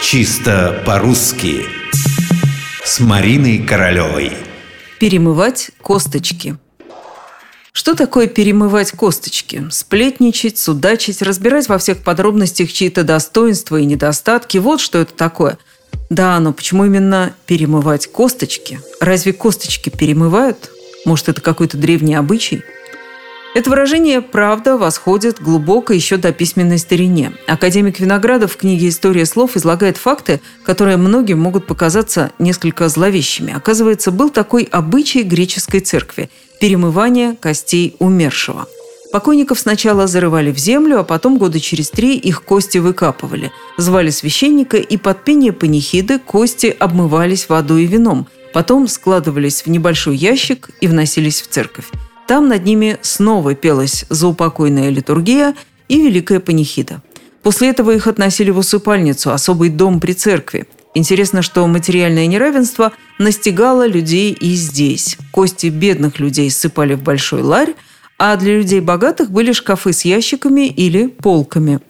Чисто по-русски С Мариной Королевой Перемывать косточки Что такое перемывать косточки? Сплетничать, судачить, разбирать во всех подробностях чьи-то достоинства и недостатки – вот что это такое. Да, но почему именно перемывать косточки? Разве косточки перемывают? Может, это какой-то древний обычай? Это выражение, правда, восходит глубоко еще до письменной старине. Академик Виноградов в книге «История слов» излагает факты, которые многим могут показаться несколько зловещими. Оказывается, был такой обычай греческой церкви – перемывание костей умершего. Покойников сначала зарывали в землю, а потом года через три их кости выкапывали. Звали священника, и под пение панихиды кости обмывались водой и вином. Потом складывались в небольшой ящик и вносились в церковь. Там над ними снова пелась заупокойная литургия и великая панихида. После этого их относили в усыпальницу, особый дом при церкви. Интересно, что материальное неравенство настигало людей и здесь. Кости бедных людей ссыпали в большой ларь, а для людей богатых были шкафы с ящиками или полками.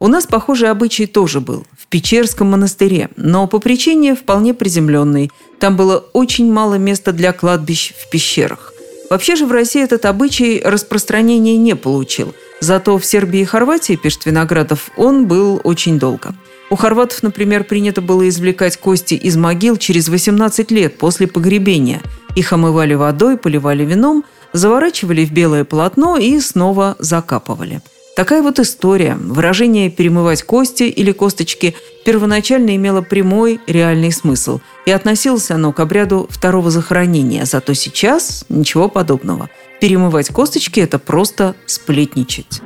У нас похожий обычай тоже был в Печерском монастыре, но по причине вполне приземленной. Там было очень мало места для кладбищ в пещерах. Вообще же в России этот обычай распространения не получил. Зато в Сербии и Хорватии, пишет Виноградов, он был очень долго. У хорватов, например, принято было извлекать кости из могил через 18 лет после погребения. Их омывали водой, поливали вином, заворачивали в белое полотно и снова закапывали. Такая вот история. Выражение «перемывать кости» или «косточки» первоначально имело прямой реальный смысл, и относилось оно к обряду второго захоронения, зато сейчас ничего подобного. Перемывать косточки – это просто сплетничать.